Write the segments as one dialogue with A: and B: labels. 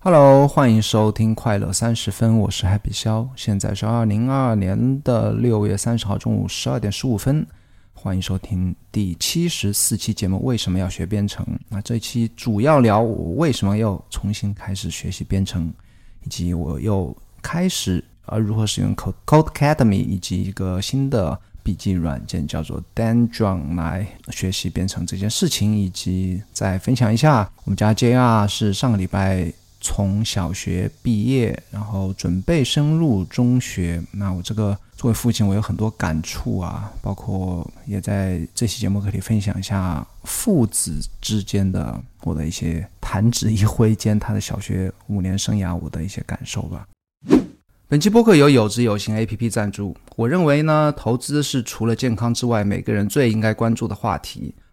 A: Hello，欢迎收听快乐三十分，我是 Happy 肖，现在是二零二二年的六月三十号中午十二点十五分，欢迎收听第七十四期节目。为什么要学编程？那这一期主要聊我为什么要重新开始学习编程，以及我又开始呃如何使用 Code Code Academy 以及一个新的笔记软件叫做 d a n d r o n 来学习编程这件事情，以及再分享一下我们家 JR 是上个礼拜。从小学毕业，然后准备升入中学。那我这个作为父亲，我有很多感触啊，包括也在这期节目可以分享一下父子之间的我的一些弹指一挥间，他的小学五年生涯我的一些感受吧。本期播客由有知有行 A P P 赞助。我认为呢，投资是除了健康之外，每个人最应该关注的话题。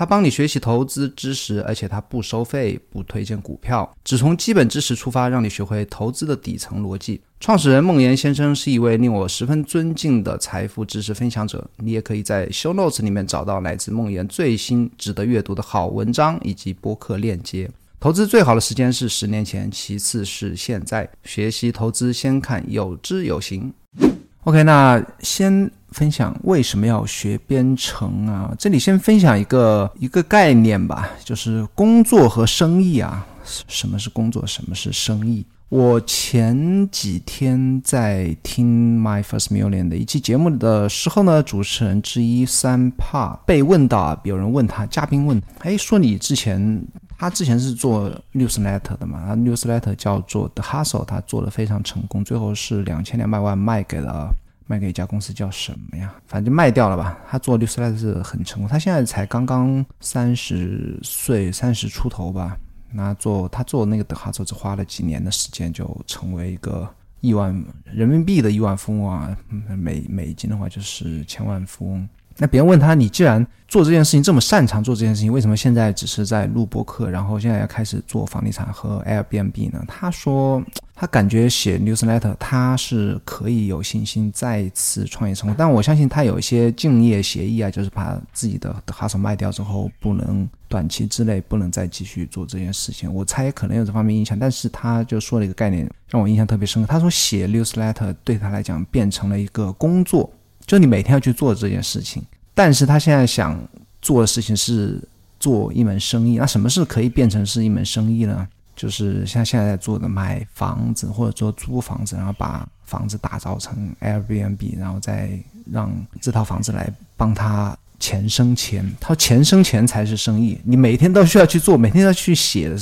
A: 他帮你学习投资知识，而且他不收费，不推荐股票，只从基本知识出发，让你学会投资的底层逻辑。创始人孟岩先生是一位令我十分尊敬的财富知识分享者。你也可以在 Show Notes 里面找到来自孟岩最新值得阅读的好文章以及播客链接。投资最好的时间是十年前，其次是现在。学习投资先看有知有行。OK，那先。分享为什么要学编程啊？这里先分享一个一个概念吧，就是工作和生意啊。什么是工作？什么是生意？我前几天在听 My First Million 的一期节目的时候呢，主持人之一三帕被问到啊，有人问他，嘉宾问，哎，说你之前他之前是做 newsletter 的嘛？他 newsletter 叫做 The Hustle，他做的非常成功，最后是两千两百万卖给了。卖给一家公司叫什么呀？反正卖掉了吧。他做 newsletter 是很成功。他现在才刚刚三十岁，三十出头吧。那做他做那个 The Hustle，只花了几年的时间就成为一个亿万人民币的亿万富翁啊！美美金的话就是千万富翁。那别人问他，你既然做这件事情这么擅长做这件事情，为什么现在只是在录播课，然后现在要开始做房地产和 Airbnb 呢？他说，他感觉写 newsletter 他是可以有信心再次创业成功，但我相信他有一些竞业协议啊，就是把自己的 house 卖掉之后，不能短期之内不能再继续做这件事情。我猜可能有这方面影响，但是他就说了一个概念，让我印象特别深刻。他说写 newsletter 对他来讲变成了一个工作。就你每天要去做这件事情，但是他现在想做的事情是做一门生意。那什么是可以变成是一门生意呢？就是像现在在做的买房子或者说租房子，然后把房子打造成 Airbnb，然后再让这套房子来帮他钱生钱。他钱生钱才是生意。你每天都需要去做，每天要去写的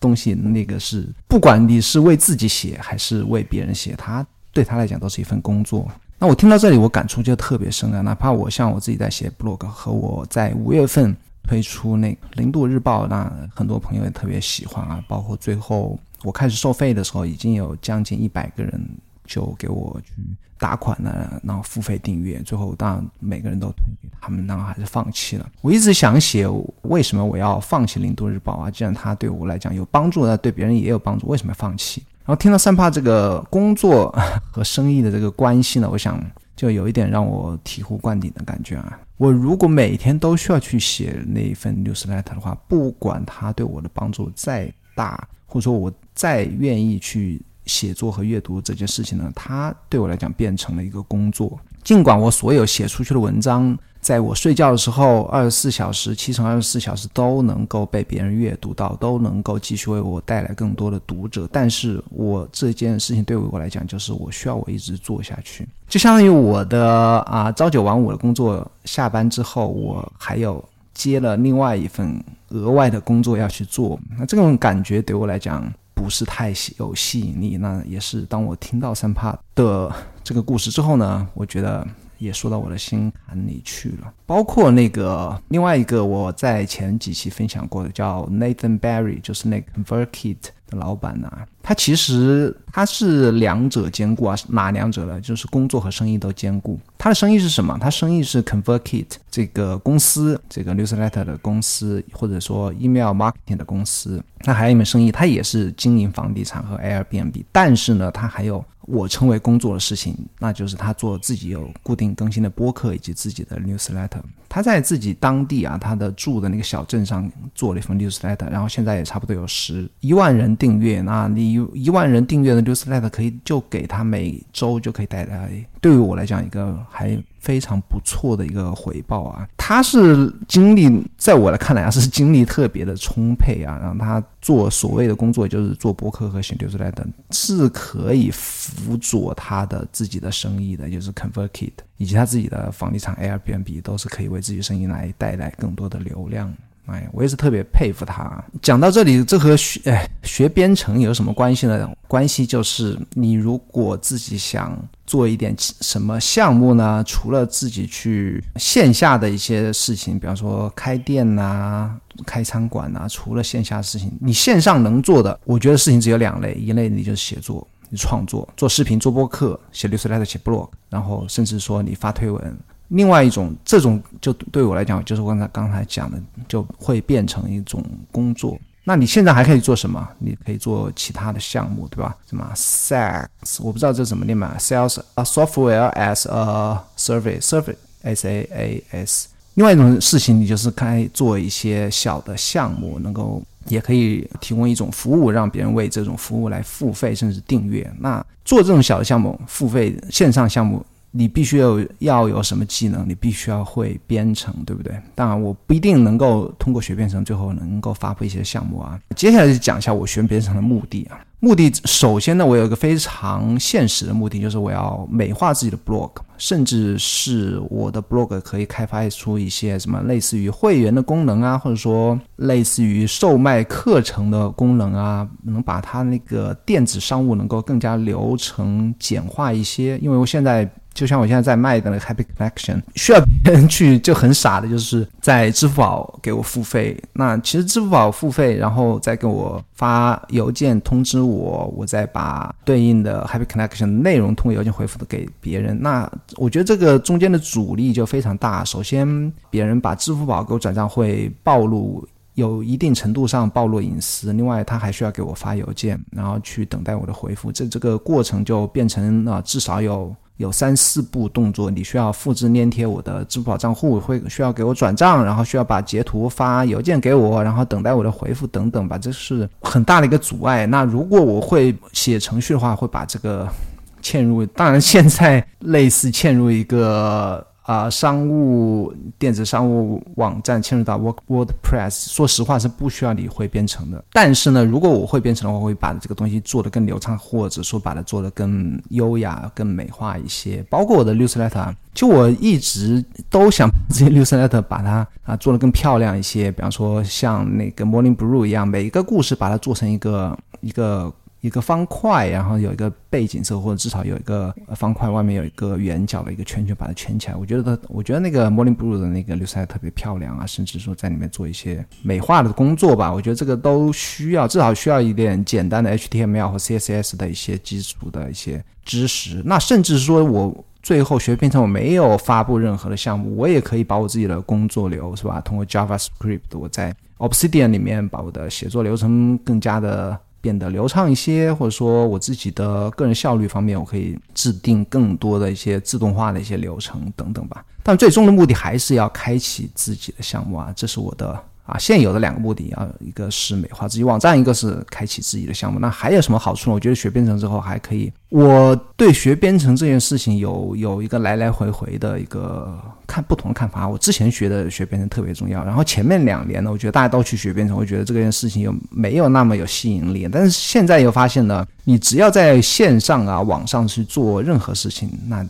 A: 东西，那个是不管你是为自己写还是为别人写，他对他来讲都是一份工作。那我听到这里，我感触就特别深啊！哪怕我像我自己在写 blog，和我在五月份推出那零度日报，那很多朋友也特别喜欢啊。包括最后我开始收费的时候，已经有将近一百个人就给我去打款了，然后付费订阅。最后当然每个人都推给他们，然后还是放弃了。我一直想写为什么我要放弃零度日报啊？既然它对我来讲有帮助，那对别人也有帮助，为什么要放弃？然后听到三帕这个工作 和生意的这个关系呢，我想就有一点让我醍醐灌顶的感觉啊。我如果每天都需要去写那一份 newsletter 的话，不管它对我的帮助再大，或者说我再愿意去写作和阅读这件事情呢，它对我来讲变成了一个工作。尽管我所有写出去的文章。在我睡觉的时候，二十四小时、七乘二十四小时都能够被别人阅读到，都能够继续为我带来更多的读者。但是我这件事情对于我来讲，就是我需要我一直做下去，就相当于我的啊朝九晚五的工作，下班之后我还有接了另外一份额外的工作要去做。那这种感觉对我来讲不是太有吸引力。那也是当我听到三帕的这个故事之后呢，我觉得。也说到我的心坎里去了，包括那个另外一个我在前几期分享过的叫 Nathan Barry，就是那 Convertkit 的老板呐，他其实他是两者兼顾啊，哪两者呢？就是工作和生意都兼顾。他的生意是什么？他生意是 ConvertKit 这个公司，这个 Newsletter 的公司，或者说 Email Marketing 的公司。他还有一门生意，他也是经营房地产和 Airbnb，但是呢，他还有我称为工作的事情，那就是他做自己有固定更新的播客以及自己的 Newsletter。他在自己当地啊，他的住的那个小镇上做了一份 Newsletter，然后现在也差不多有十一万人订阅。那你一万人订阅的 Newsletter 可以就给他每周就可以带来，对于我来讲一个还。非常不错的一个回报啊！他是精力，在我的看来啊，是精力特别的充沛啊。让他做所谓的工作，就是做博客和写流出来的，是可以辅佐他的自己的生意的，就是 ConvertKit 以及他自己的房地产 Airbnb 都是可以为自己生意来带来更多的流量。哎，我也是特别佩服他。讲到这里，这和学哎学编程有什么关系呢？关系就是你如果自己想做一点什么项目呢，除了自己去线下的一些事情，比方说开店呐、开餐馆呐，除了线下的事情，你线上能做的，我觉得事情只有两类：一类你就是写作、你创作、做视频、做播客、写 newsletter、写 blog，然后甚至说你发推文。另外一种，这种就对我来讲，就是我刚才刚才讲的，就会变成一种工作。那你现在还可以做什么？你可以做其他的项目，对吧？什么 SaaS，我不知道这怎么念嘛，Sales a software as a service，service，S A A S。另外一种事情，你就是开做一些小的项目，能够也可以提供一种服务，让别人为这种服务来付费，甚至订阅。那做这种小的项目，付费线上项目。你必须要要有什么技能？你必须要会编程，对不对？当然，我不一定能够通过学编程最后能够发布一些项目啊。接下来就讲一下我学编程的目的啊。目的首先呢，我有一个非常现实的目的，就是我要美化自己的 blog，甚至是我的 blog 可以开发出一些什么类似于会员的功能啊，或者说类似于售卖课程的功能啊，能把它那个电子商务能够更加流程简化一些。因为我现在。就像我现在在卖的那个 Happy Connection，需要别人去就很傻的，就是在支付宝给我付费。那其实支付宝付费，然后再给我发邮件通知我，我再把对应的 Happy Connection 内容通过邮件回复的给别人。那我觉得这个中间的阻力就非常大。首先，别人把支付宝给我转账会暴露，有一定程度上暴露隐私。另外，他还需要给我发邮件，然后去等待我的回复。这这个过程就变成了至少有。有三四步动作，你需要复制粘贴我的支付宝账户，会需要给我转账，然后需要把截图发邮件给我，然后等待我的回复等等吧，这是很大的一个阻碍。那如果我会写程序的话，会把这个 嵌入，当然现在类似嵌入一个。啊，商务电子商务网站嵌入到 Word WordPress，说实话是不需要你会编程的。但是呢，如果我会编程的话，我会把这个东西做得更流畅，或者说把它做得更优雅、更美化一些。包括我的 Newsletter，就我一直都想把这些 Newsletter 把它啊做得更漂亮一些。比方说像那个 Morning Brew 一样，每一个故事把它做成一个一个。一个方块，然后有一个背景色，或者至少有一个方块，外面有一个圆角的一个圈圈，把它圈起来。我觉得，我觉得那个 Morning Blue 的那个绿色特别漂亮啊，甚至说在里面做一些美化的工作吧。我觉得这个都需要，至少需要一点简单的 HTML 和 CSS 的一些基础的一些知识。那甚至说我最后学编程，我没有发布任何的项目，我也可以把我自己的工作流是吧？通过 JavaScript，我在 Obsidian 里面把我的写作流程更加的。变得流畅一些，或者说我自己的个人效率方面，我可以制定更多的一些自动化的一些流程等等吧。但最终的目的还是要开启自己的项目啊，这是我的。啊，现有的两个目的啊，一个是美化自己网站，一个是开启自己的项目。那还有什么好处呢？我觉得学编程之后还可以，我对学编程这件事情有有一个来来回回的一个看不同的看法。我之前学的学编程特别重要，然后前面两年呢，我觉得大家都去学编程，我觉得这件事情又没有那么有吸引力。但是现在又发现呢，你只要在线上啊网上去做任何事情，那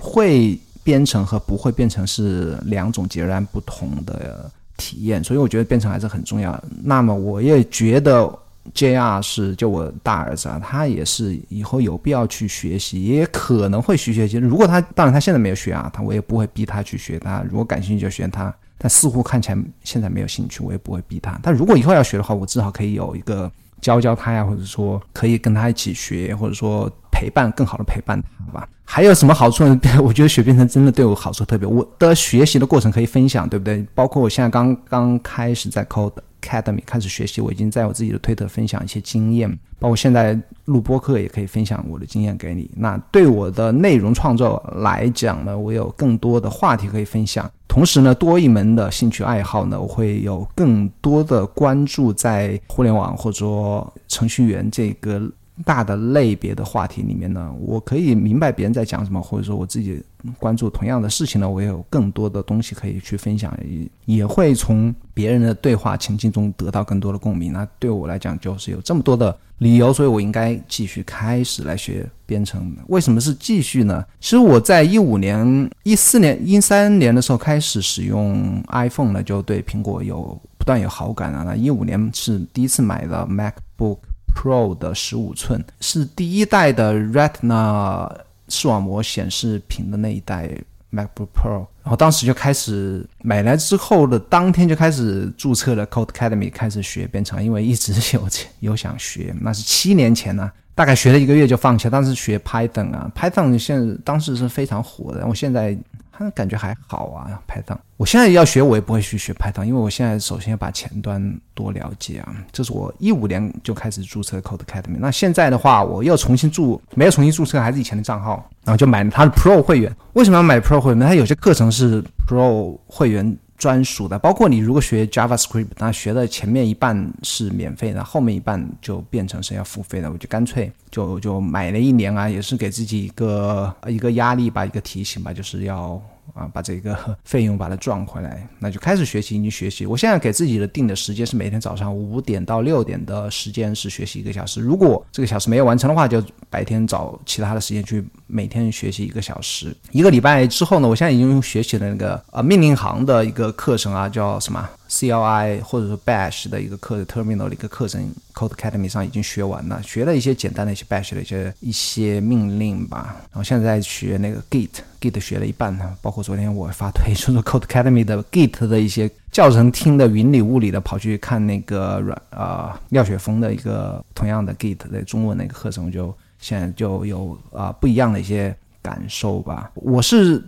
A: 会编程和不会编程是两种截然不同的。体验，所以我觉得编程还是很重要。那么我也觉得 JR 是就我大儿子啊，他也是以后有必要去学习，也可能会学学习。如果他当然他现在没有学啊，他我也不会逼他去学。他如果感兴趣就学他，但似乎看起来现在没有兴趣，我也不会逼他。但如果以后要学的话，我至少可以有一个教教他呀，或者说可以跟他一起学，或者说陪伴更好的陪伴他吧。还有什么好处呢？我觉得学编程真的对我好处特别。我的学习的过程可以分享，对不对？包括我现在刚刚开始在 Code Academy 开始学习，我已经在我自己的推特分享一些经验，包括现在录播课也可以分享我的经验给你。那对我的内容创作来讲呢，我有更多的话题可以分享。同时呢，多一门的兴趣爱好呢，我会有更多的关注在互联网或者说程序员这个。大的类别的话题里面呢，我可以明白别人在讲什么，或者说我自己关注同样的事情呢，我也有更多的东西可以去分享，也也会从别人的对话情境中得到更多的共鸣。那对我来讲，就是有这么多的理由，所以我应该继续开始来学编程。为什么是继续呢？其实我在一五年、一四年、一三年的时候开始使用 iPhone 呢，就对苹果有不断有好感啊。那一五年是第一次买的 MacBook。Pro 的十五寸是第一代的 Retina 视网膜显示屏的那一代 MacBook Pro，然后当时就开始买来之后的当天就开始注册了 Code Academy，开始学编程，因为一直有有想学，那是七年前呢，大概学了一个月就放弃了。当时学 Python 啊，Python 现在当时是非常火的，我现在。他感觉还好啊排档。我现在要学，我也不会去学排档因为我现在首先要把前端多了解啊。这是我一五年就开始注册 Code Academy。那现在的话，我又重新注，没有重新注册，还是以前的账号，然后就买了他的 Pro 会员。为什么要买 Pro 会员？他有些课程是 Pro 会员专属的，包括你如果学 JavaScript，那学的前面一半是免费的，后面一半就变成是要付费的。我就干脆就就买了一年啊，也是给自己一个一个压力吧，一个提醒吧，就是要。啊，把这个 费用把它赚回来，那就开始学习。已经学习，我现在给自己的定的时间是每天早上五点到六点的时间是学习一个小时。如果这个小时没有完成的话，就白天找其他的时间去每天学习一个小时。一个礼拜之后呢，我现在已经学习了那个呃命令行的一个课程啊，叫什么？CLI 或者说 Bash 的一个课，Terminal 的一个课程，Code Academy 上已经学完了，学了一些简单的一些 Bash 的一些一些命令吧。然后现在学那个 Git，Git 学了一半呢。包括昨天我发推说说 Code Academy 的 Git 的一些教程，听的云里雾里的，跑去看那个软啊廖雪峰的一个同样的 Git 的中文的一个课程，我就现在就有啊不一样的一些感受吧。我是。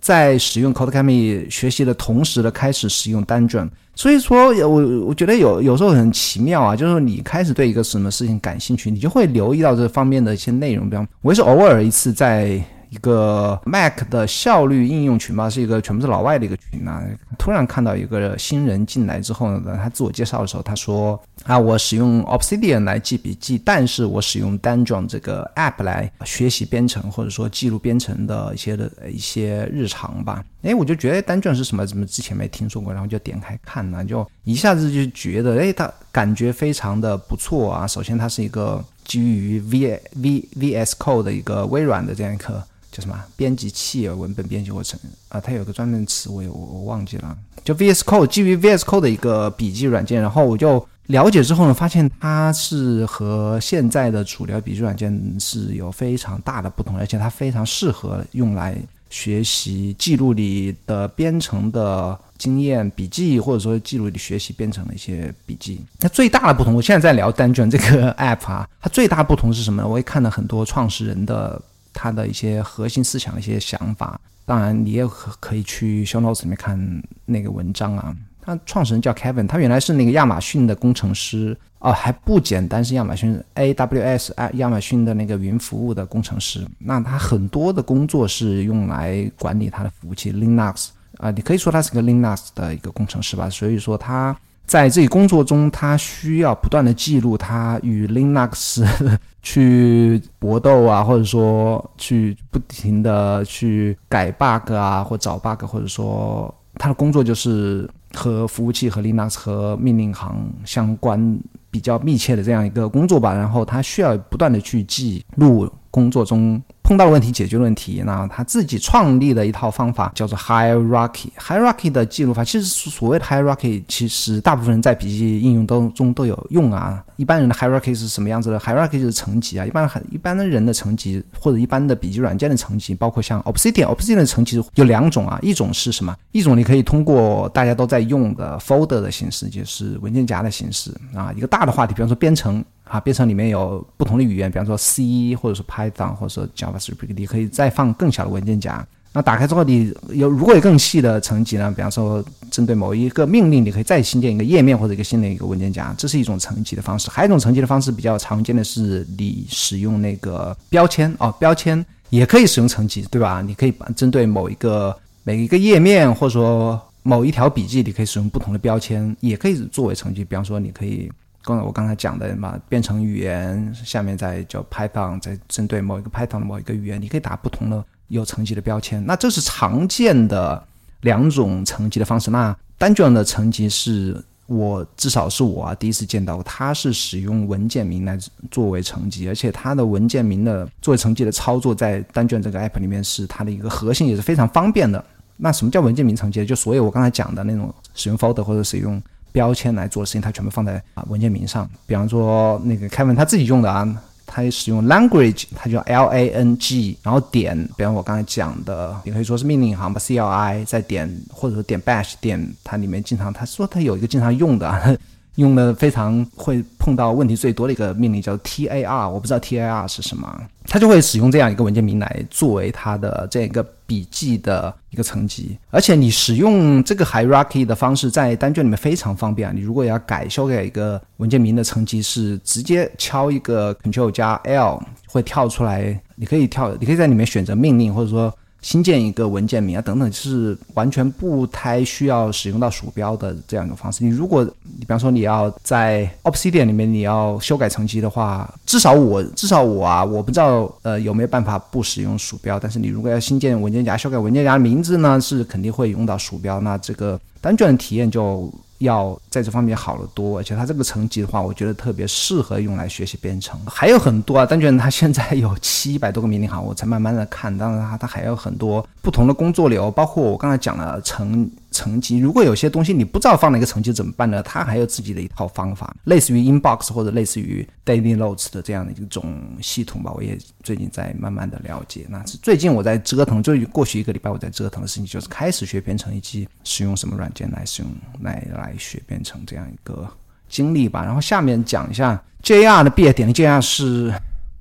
A: 在使用 Codecademy 学习的同时呢开始使用 Dungeon，，所以说我我觉得有有时候很奇妙啊，就是你开始对一个什么事情感兴趣，你就会留意到这方面的一些内容。比方，我也是偶尔一次在。一个 Mac 的效率应用群吧，是一个全部是老外的一个群啊。突然看到一个新人进来之后呢，他自我介绍的时候，他说：“啊，我使用 Obsidian 来记笔记，但是我使用 Dandron 这个 App 来学习编程，或者说记录编程的一些的一些日常吧。”哎，我就觉得 Dandron 是什么？怎么之前没听说过？然后就点开看呢，就一下子就觉得，哎，他感觉非常的不错啊。首先，它是一个基于 V V VS Code 的一个微软的这样一个。叫什么编辑器啊？文本编辑过程啊？它有个专门词，我我我忘记了。就 VS Code 基于 VS Code 的一个笔记软件，然后我就了解之后呢，发现它是和现在的主流笔记软件是有非常大的不同，而且它非常适合用来学习记录你的编程的经验笔记，或者说记录你学习编程的一些笔记。那最大的不同，我现在在聊单卷这个 App 啊，它最大不同是什么呢？我也看了很多创始人的。他的一些核心思想、一些想法，当然你也可可以去 show notes 里面看那个文章啊。他创始人叫 Kevin，他原来是那个亚马逊的工程师哦，还不简单，是亚马逊 AWS 啊，亚马逊的那个云服务的工程师。那他很多的工作是用来管理他的服务器 Linux 啊，你可以说他是个 Linux 的一个工程师吧。所以说他。在这己工作中，他需要不断的记录他与 Linux 去搏斗啊，或者说去不停的去改 bug 啊，或找 bug，或者说他的工作就是和服务器和 Linux 和命令行相关比较密切的这样一个工作吧。然后他需要不断的去记录工作中。碰到问题解决问题，那他自己创立的一套方法叫做 hierarchy。hierarchy 的记录法，其实所谓的 hierarchy，其实大部分人在笔记应用当中都有用啊。一般人的 hierarchy 是什么样子的？hierarchy 就是层级啊。一般很一般的人的层级，或者一般的笔记软件的层级，包括像 Obsidian，Obsidian 的层级有两种啊。一种是什么？一种你可以通过大家都在用的 folder 的形式，就是文件夹的形式啊。一个大的话题，比方说编程。啊，编程里面有不同的语言，比方说 C 或者说 Python 或者说 JavaScript，你可以再放更小的文件夹。那打开之后，你有如果有更细的层级呢？比方说针对某一个命令，你可以再新建一个页面或者一个新的一个文件夹，这是一种层级的方式。还有一种层级的方式比较常见的是你使用那个标签哦，标签也可以使用层级，对吧？你可以针对某一个每一个页面或者说某一条笔记，你可以使用不同的标签，也可以作为层级。比方说，你可以。刚才我刚才讲的嘛，编程语言下面再叫 Python，再针对某一个 Python 的某一个语言，你可以打不同的有层级的标签。那这是常见的两种层级的方式。那单卷的层级是我至少是我啊第一次见到，它是使用文件名来作为层级，而且它的文件名的作为层级的操作，在单卷这个 app 里面是它的一个核心，也是非常方便的。那什么叫文件名层级？就所有我刚才讲的那种使用 folder 或者使用。标签来做的事情，它全部放在啊文件名上。比方说那个凯文他自己用的啊，他使用 language，他就 L A N G，然后点，比方我刚才讲的，也可以说是命令行吧，C L I，再点或者说点 bash，点它里面经常他说他有一个经常用的，用的非常会碰到问题最多的一个命令叫 T A R，我不知道 T A R 是什么。它就会使用这样一个文件名来作为它的这样一个笔记的一个层级，而且你使用这个 hierarchy 的方式在单卷里面非常方便啊。你如果要改修改一个文件名的层级，是直接敲一个 Ctrl 加 L 会跳出来，你可以跳，你可以在里面选择命令，或者说。新建一个文件名啊，等等，是完全不太需要使用到鼠标的这样一种方式。你如果你比方说你要在 Obsidian 里面你要修改层级的话，至少我至少我啊，我不知道呃有没有办法不使用鼠标。但是你如果要新建文件夹、修改文件夹名字呢，是肯定会用到鼠标。那这个单卷的体验就。要在这方面好得多，而且它这个层级的话，我觉得特别适合用来学习编程。还有很多啊，单卷它现在有七 百多个命令行，我才慢慢的看。当然它它还有很多不同的工作流，包括我刚才讲的层。层级，如果有些东西你不知道放哪个层级怎么办呢？它还有自己的一套方法，类似于 Inbox 或者类似于 Daily Notes 的这样的一种系统吧。我也最近在慢慢的了解。那是最近我在折腾，就过去一个礼拜我在折腾的事情，就是开始学编程以及使用什么软件来使用来来学编程这样一个经历吧。然后下面讲一下 JR 的毕业典礼，JR 是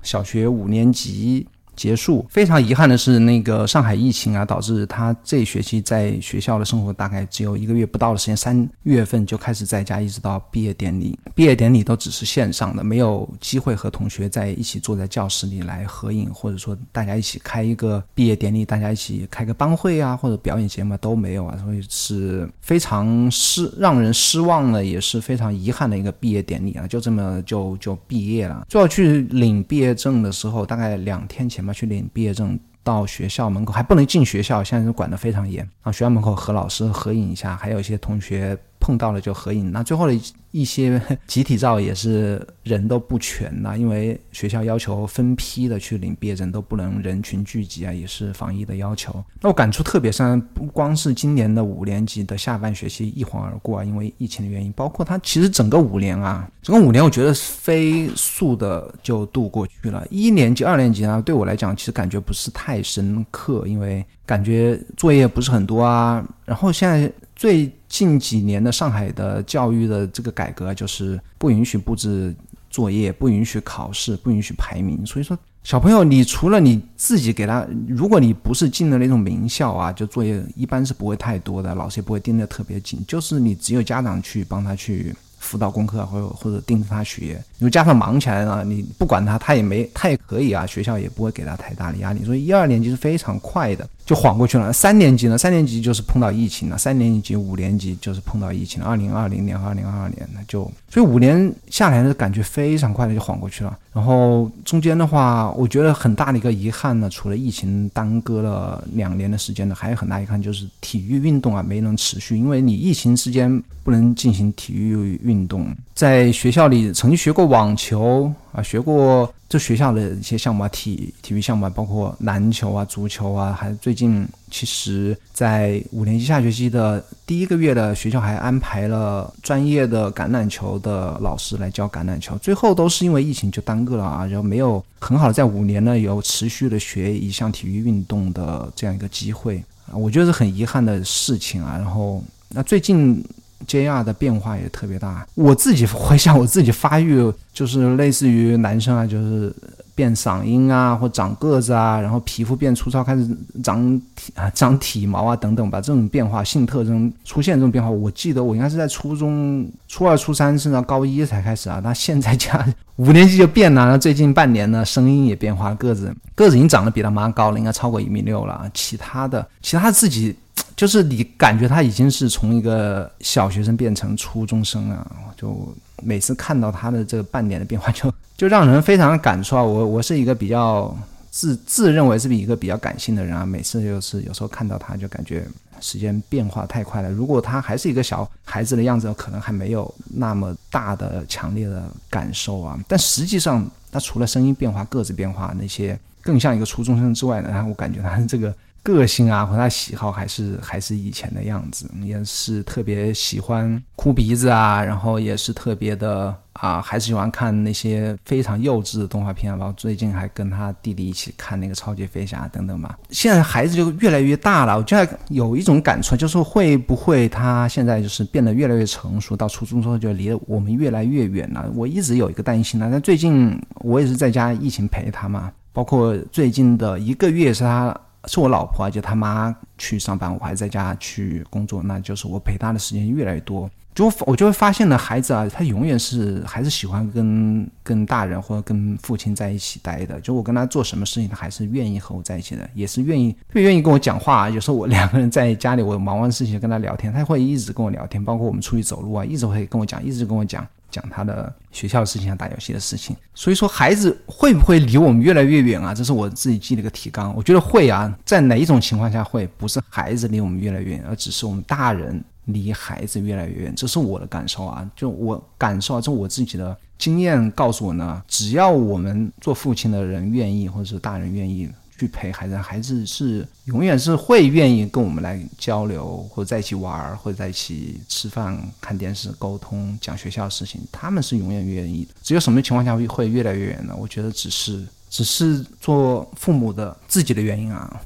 A: 小学五年级。结束，非常遗憾的是，那个上海疫情啊，导致他这学期在学校的生活大概只有一个月不到的时间，三月份就开始在家，一直到毕业典礼。毕业典礼都只是线上的，没有机会和同学在一起坐在教室里来合影，或者说大家一起开一个毕业典礼，大家一起开个班会啊，或者表演节目都没有啊，所以是非常失让人失望的，也是非常遗憾的一个毕业典礼啊，就这么就就毕业了。最后去领毕业证的时候，大概两天前。去领毕业证，到学校门口还不能进学校，现在是管得非常严啊。学校门口和老师合影一下，还有一些同学碰到了就合影。那最后的。一些 集体照也是人都不全呐，因为学校要求分批的去领毕业证，都不能人群聚集啊，也是防疫的要求。那我感触特别深，不光是今年的五年级的下半学期一晃而过啊，因为疫情的原因，包括它其实整个五年啊，整个五年我觉得飞速的就度过去了。一年级、二年级呢，对我来讲其实感觉不是太深刻，因为感觉作业不是很多啊。然后现在最近几年的上海的教育的这个改革，就是不允许布置作业，不允许考试，不允许排名。所以说，小朋友，你除了你自己给他，如果你不是进的那种名校啊，就作业一般是不会太多的，老师也不会盯得特别紧。就是你只有家长去帮他去。辅导功课，或者或者盯着他学，因为家长忙起来了，你不管他，他也没，他也可以啊，学校也不会给他太大的压力。所以一二年级是非常快的，就晃过去了。三年级呢？三年级就是碰到疫情了。三年级、五年级就是碰到疫情。二零二零年、二零二二年呢，就所以五年下来的感觉非常快的就晃过去了。然后中间的话，我觉得很大的一个遗憾呢，除了疫情耽搁了两年的时间呢，还有很大遗憾就是体育运动啊没能持续，因为你疫情时间不能进行体育运动。在学校里曾经学过网球。啊，学过这学校的一些项目啊，体体育项目啊，包括篮球啊、足球啊，还最近其实，在五年级下学期的第一个月的学校还安排了专业的橄榄球的老师来教橄榄球，最后都是因为疫情就耽搁了啊，然后没有很好的在五年呢有持续的学一项体育运动的这样一个机会啊，我觉得是很遗憾的事情啊。然后那最近。JR 的变化也特别大。我自己回想我自己发育，就是类似于男生啊，就是变嗓音啊，或长个子啊，然后皮肤变粗糙，开始长体啊长体毛啊等等吧。这种变化性特征出现这种变化，我记得我应该是在初中初二、初三甚至高一才开始啊。那现在加五年级就变了，最近半年呢，声音也变化，个子个子已经长得比他妈高了，应该超过一米六了。其他的，其他自己。就是你感觉他已经是从一个小学生变成初中生了，就每次看到他的这个半点的变化，就就让人非常的感触啊！我我是一个比较自自认为是一个比较感性的人啊，每次就是有时候看到他就感觉时间变化太快了。如果他还是一个小孩子的样子，可能还没有那么大的强烈的感受啊。但实际上，他除了声音变化、个子变化那些更像一个初中生之外呢，我感觉他这个。个性啊，和他喜好还是还是以前的样子，也是特别喜欢哭鼻子啊，然后也是特别的啊，还是喜欢看那些非常幼稚的动画片啊，包括最近还跟他弟弟一起看那个超级飞侠等等吧。现在孩子就越来越大了，我觉得有一种感触，就是会不会他现在就是变得越来越成熟，到初中之后就离我们越来越远了。我一直有一个担心呢，但最近我也是在家疫情陪他嘛，包括最近的一个月是他。是我老婆啊，就他妈去上班，我还在家去工作，那就是我陪他的时间越来越多。就我就会发现呢，孩子啊，他永远是还是喜欢跟跟大人或者跟父亲在一起待的。就我跟他做什么事情，他还是愿意和我在一起的，也是愿意特别愿意跟我讲话。有时候我两个人在家里，我忙完事情跟他聊天，他会一直跟我聊天，包括我们出去走路啊，一直会跟我讲，一直跟我讲。讲他的学校的事情，打游戏的事情，所以说孩子会不会离我们越来越远啊？这是我自己记了个提纲，我觉得会啊。在哪一种情况下会？不是孩子离我们越来越远，而只是我们大人离孩子越来越远。这是我的感受啊，就我感受啊，这我自己的经验告诉我呢。只要我们做父亲的人愿意，或者是大人愿意。去陪孩子，孩子是永远是会愿意跟我们来交流，或者在一起玩，或者在一起吃饭、看电视、沟通、讲学校的事情。他们是永远愿意的。只有什么情况下会越来越远呢？我觉得只是只是做父母的自己的原因啊。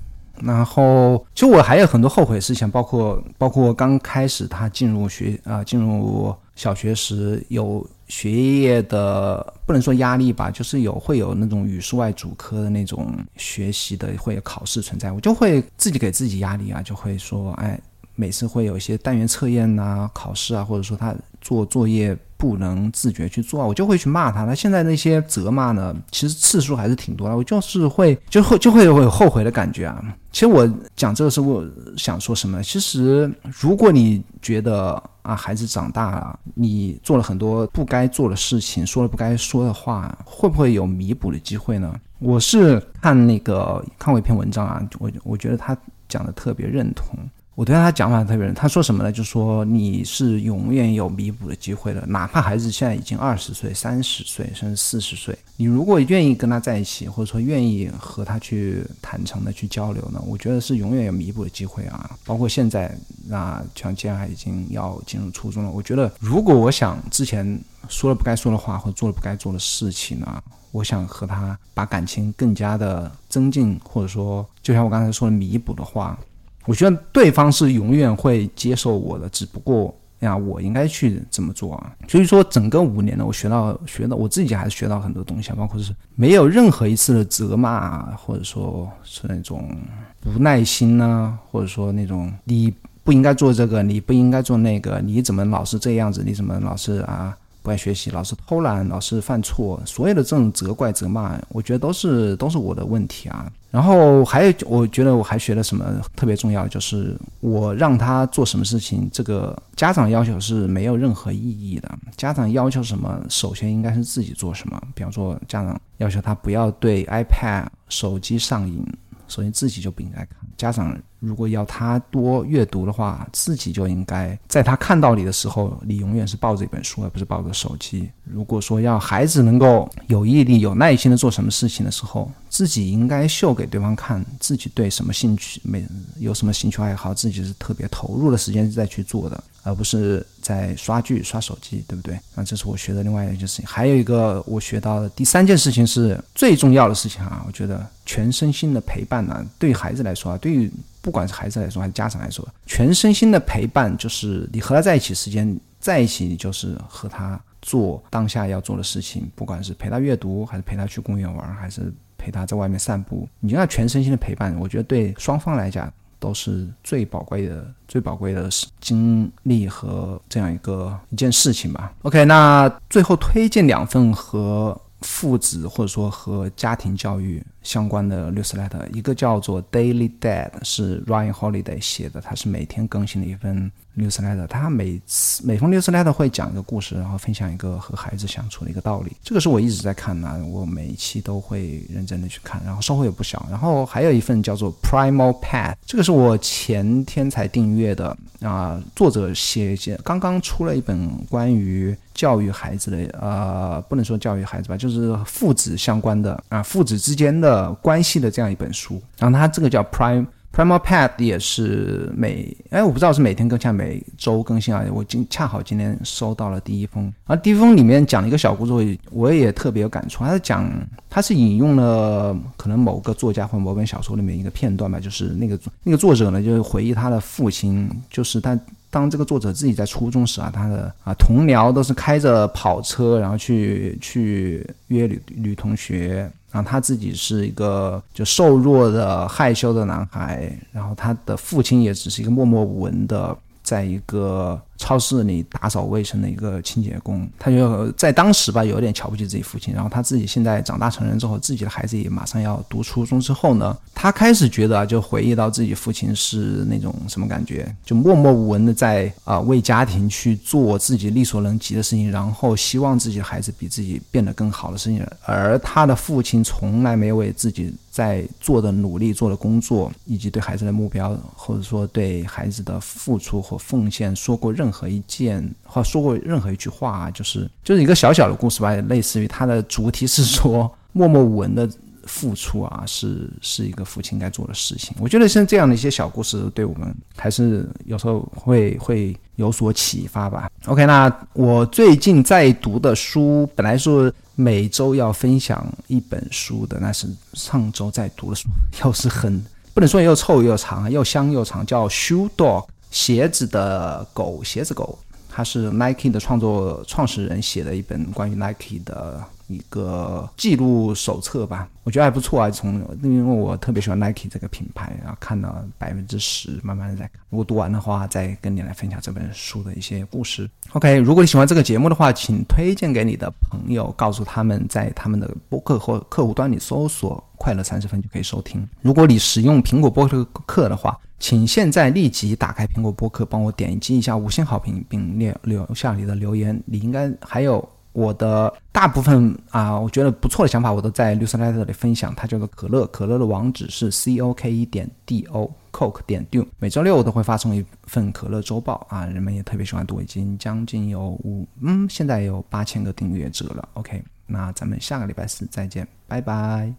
A: 然后，其实我还有很多后悔的事情，包括包括刚开始他进入学啊进入小学时有。学业的不能说压力吧，就是有会有那种语数外主科的那种学习的会有考试存在，我就会自己给自己压力啊，就会说，哎，每次会有一些单元测验呐、考试啊，或者说他做作业。不能自觉去做，我就会去骂他。那现在那些责骂呢，其实次数还是挺多的。我就是会，就会就会有后悔的感觉啊。其实我讲这个是我想说什么？其实如果你觉得啊，孩子长大了，你做了很多不该做的事情，说了不该说的话，会不会有弥补的机会呢？我是看那个看过一篇文章啊，我我觉得他讲的特别认同。我对他讲法特别，他说什么呢？就说你是永远有弥补的机会的，哪怕孩子现在已经二十岁、三十岁，甚至四十岁，你如果愿意跟他在一起，或者说愿意和他去坦诚的去交流呢，我觉得是永远有弥补的机会啊。包括现在，那像接下来已经要进入初中了，我觉得如果我想之前说了不该说的话，或做了不该做的事情呢，我想和他把感情更加的增进，或者说就像我刚才说的弥补的话。我觉得对方是永远会接受我的，只不过呀，我应该去怎么做啊？所以说，整个五年呢，我学到学到，我自己还是学到很多东西，包括是没有任何一次的责骂，或者说是那种不耐心呢，或者说那种你不应该做这个，你不应该做那个，你怎么老是这样子？你怎么老是啊？不爱学习，老是偷懒，老是犯错，所有的这种责怪、责骂，我觉得都是都是我的问题啊。然后还有，我觉得我还学了什么特别重要，就是我让他做什么事情，这个家长要求是没有任何意义的。家长要求什么，首先应该是自己做什么。比方说，家长要求他不要对 iPad 手机上瘾，首先自己就不应该看。家长如果要他多阅读的话，自己就应该在他看到你的时候，你永远是抱着一本书，而不是抱着手机。如果说要孩子能够有毅力、有耐心的做什么事情的时候，自己应该秀给对方看，自己对什么兴趣、没有什么兴趣爱好，自己是特别投入的时间再去做的。而不是在刷剧、刷手机，对不对？那这是我学的另外一件事情。还有一个我学到的第三件事情是最重要的事情啊！我觉得全身心的陪伴呢，对孩子来说啊，对于不管是孩子来说还是家长来说，全身心的陪伴就是你和他在一起时间在一起，你就是和他做当下要做的事情，不管是陪他阅读，还是陪他去公园玩，还是陪他在外面散步，你要全身心的陪伴，我觉得对双方来讲。都是最宝贵的、最宝贵的经历和这样一个一件事情吧。OK，那最后推荐两份和父子或者说和家庭教育。相关的 newsletter，一个叫做 Daily Dad，是 Ryan Holiday 写的，它是每天更新的一份 newsletter。他每次每封 newsletter 会讲一个故事，然后分享一个和孩子相处的一个道理。这个是我一直在看的，我每一期都会认真的去看，然后收获也不小。然后还有一份叫做 Primal Path，这个是我前天才订阅的啊，作者写写刚刚出了一本关于教育孩子的，呃，不能说教育孩子吧，就是父子相关的啊，父子之间的。的关系的这样一本书，然后它这个叫 Prime Primal Path，也是每哎，我不知道是每天更新，每周更新啊。我今恰好今天收到了第一封，而第一封里面讲了一个小故事，我也特别有感触。它是讲，它是引用了可能某个作家或某本小说里面一个片段吧，就是那个那个作者呢，就是回忆他的父亲，就是他。当这个作者自己在初中时啊，他的啊同僚都是开着跑车，然后去去约女女同学，然后他自己是一个就瘦弱的害羞的男孩，然后他的父亲也只是一个默默无闻的。在一个超市里打扫卫生的一个清洁工，他就在当时吧，有点瞧不起自己父亲。然后他自己现在长大成人之后，自己的孩子也马上要读初中之后呢，他开始觉得啊，就回忆到自己父亲是那种什么感觉，就默默无闻的在啊为家庭去做自己力所能及的事情，然后希望自己的孩子比自己变得更好的事情。而他的父亲从来没有为自己。在做的努力、做的工作，以及对孩子的目标，或者说对孩子的付出和奉献，说过任何一件，或说过任何一句话啊，就是就是一个小小的故事吧，类似于它的主题是说默默无闻的付出啊，是是一个父亲该做的事情。我觉得像这样的一些小故事，对我们还是有时候会会有所启发吧。OK，那我最近在读的书，本来是。每周要分享一本书的，那是上周在读的书，又是很不能说又臭又长，又香又长，叫《Shoe Dog》鞋子的狗，鞋子狗，它是 Nike 的创作创始人写的一本关于 Nike 的。一个记录手册吧，我觉得还不错啊。从因为我特别喜欢 Nike 这个品牌，然后看了百分之十，慢慢的在看。如果读完的话，再跟你来分享这本书的一些故事。OK，如果你喜欢这个节目的话，请推荐给你的朋友，告诉他们在他们的播客或客户端里搜索“快乐三十分”就可以收听。如果你使用苹果播客的话，请现在立即打开苹果播客，帮我点击一下五星好评，并留留下你的留言。你应该还有。我的大部分啊，我觉得不错的想法，我都在 newsletter 里分享。它叫做可乐，可乐的网址是 c o k e 点 d o coke 点 do。每周六我都会发送一份可乐周报啊，人们也特别喜欢读，已经将近有五嗯，现在有八千个订阅者了。OK，那咱们下个礼拜四再见，拜拜。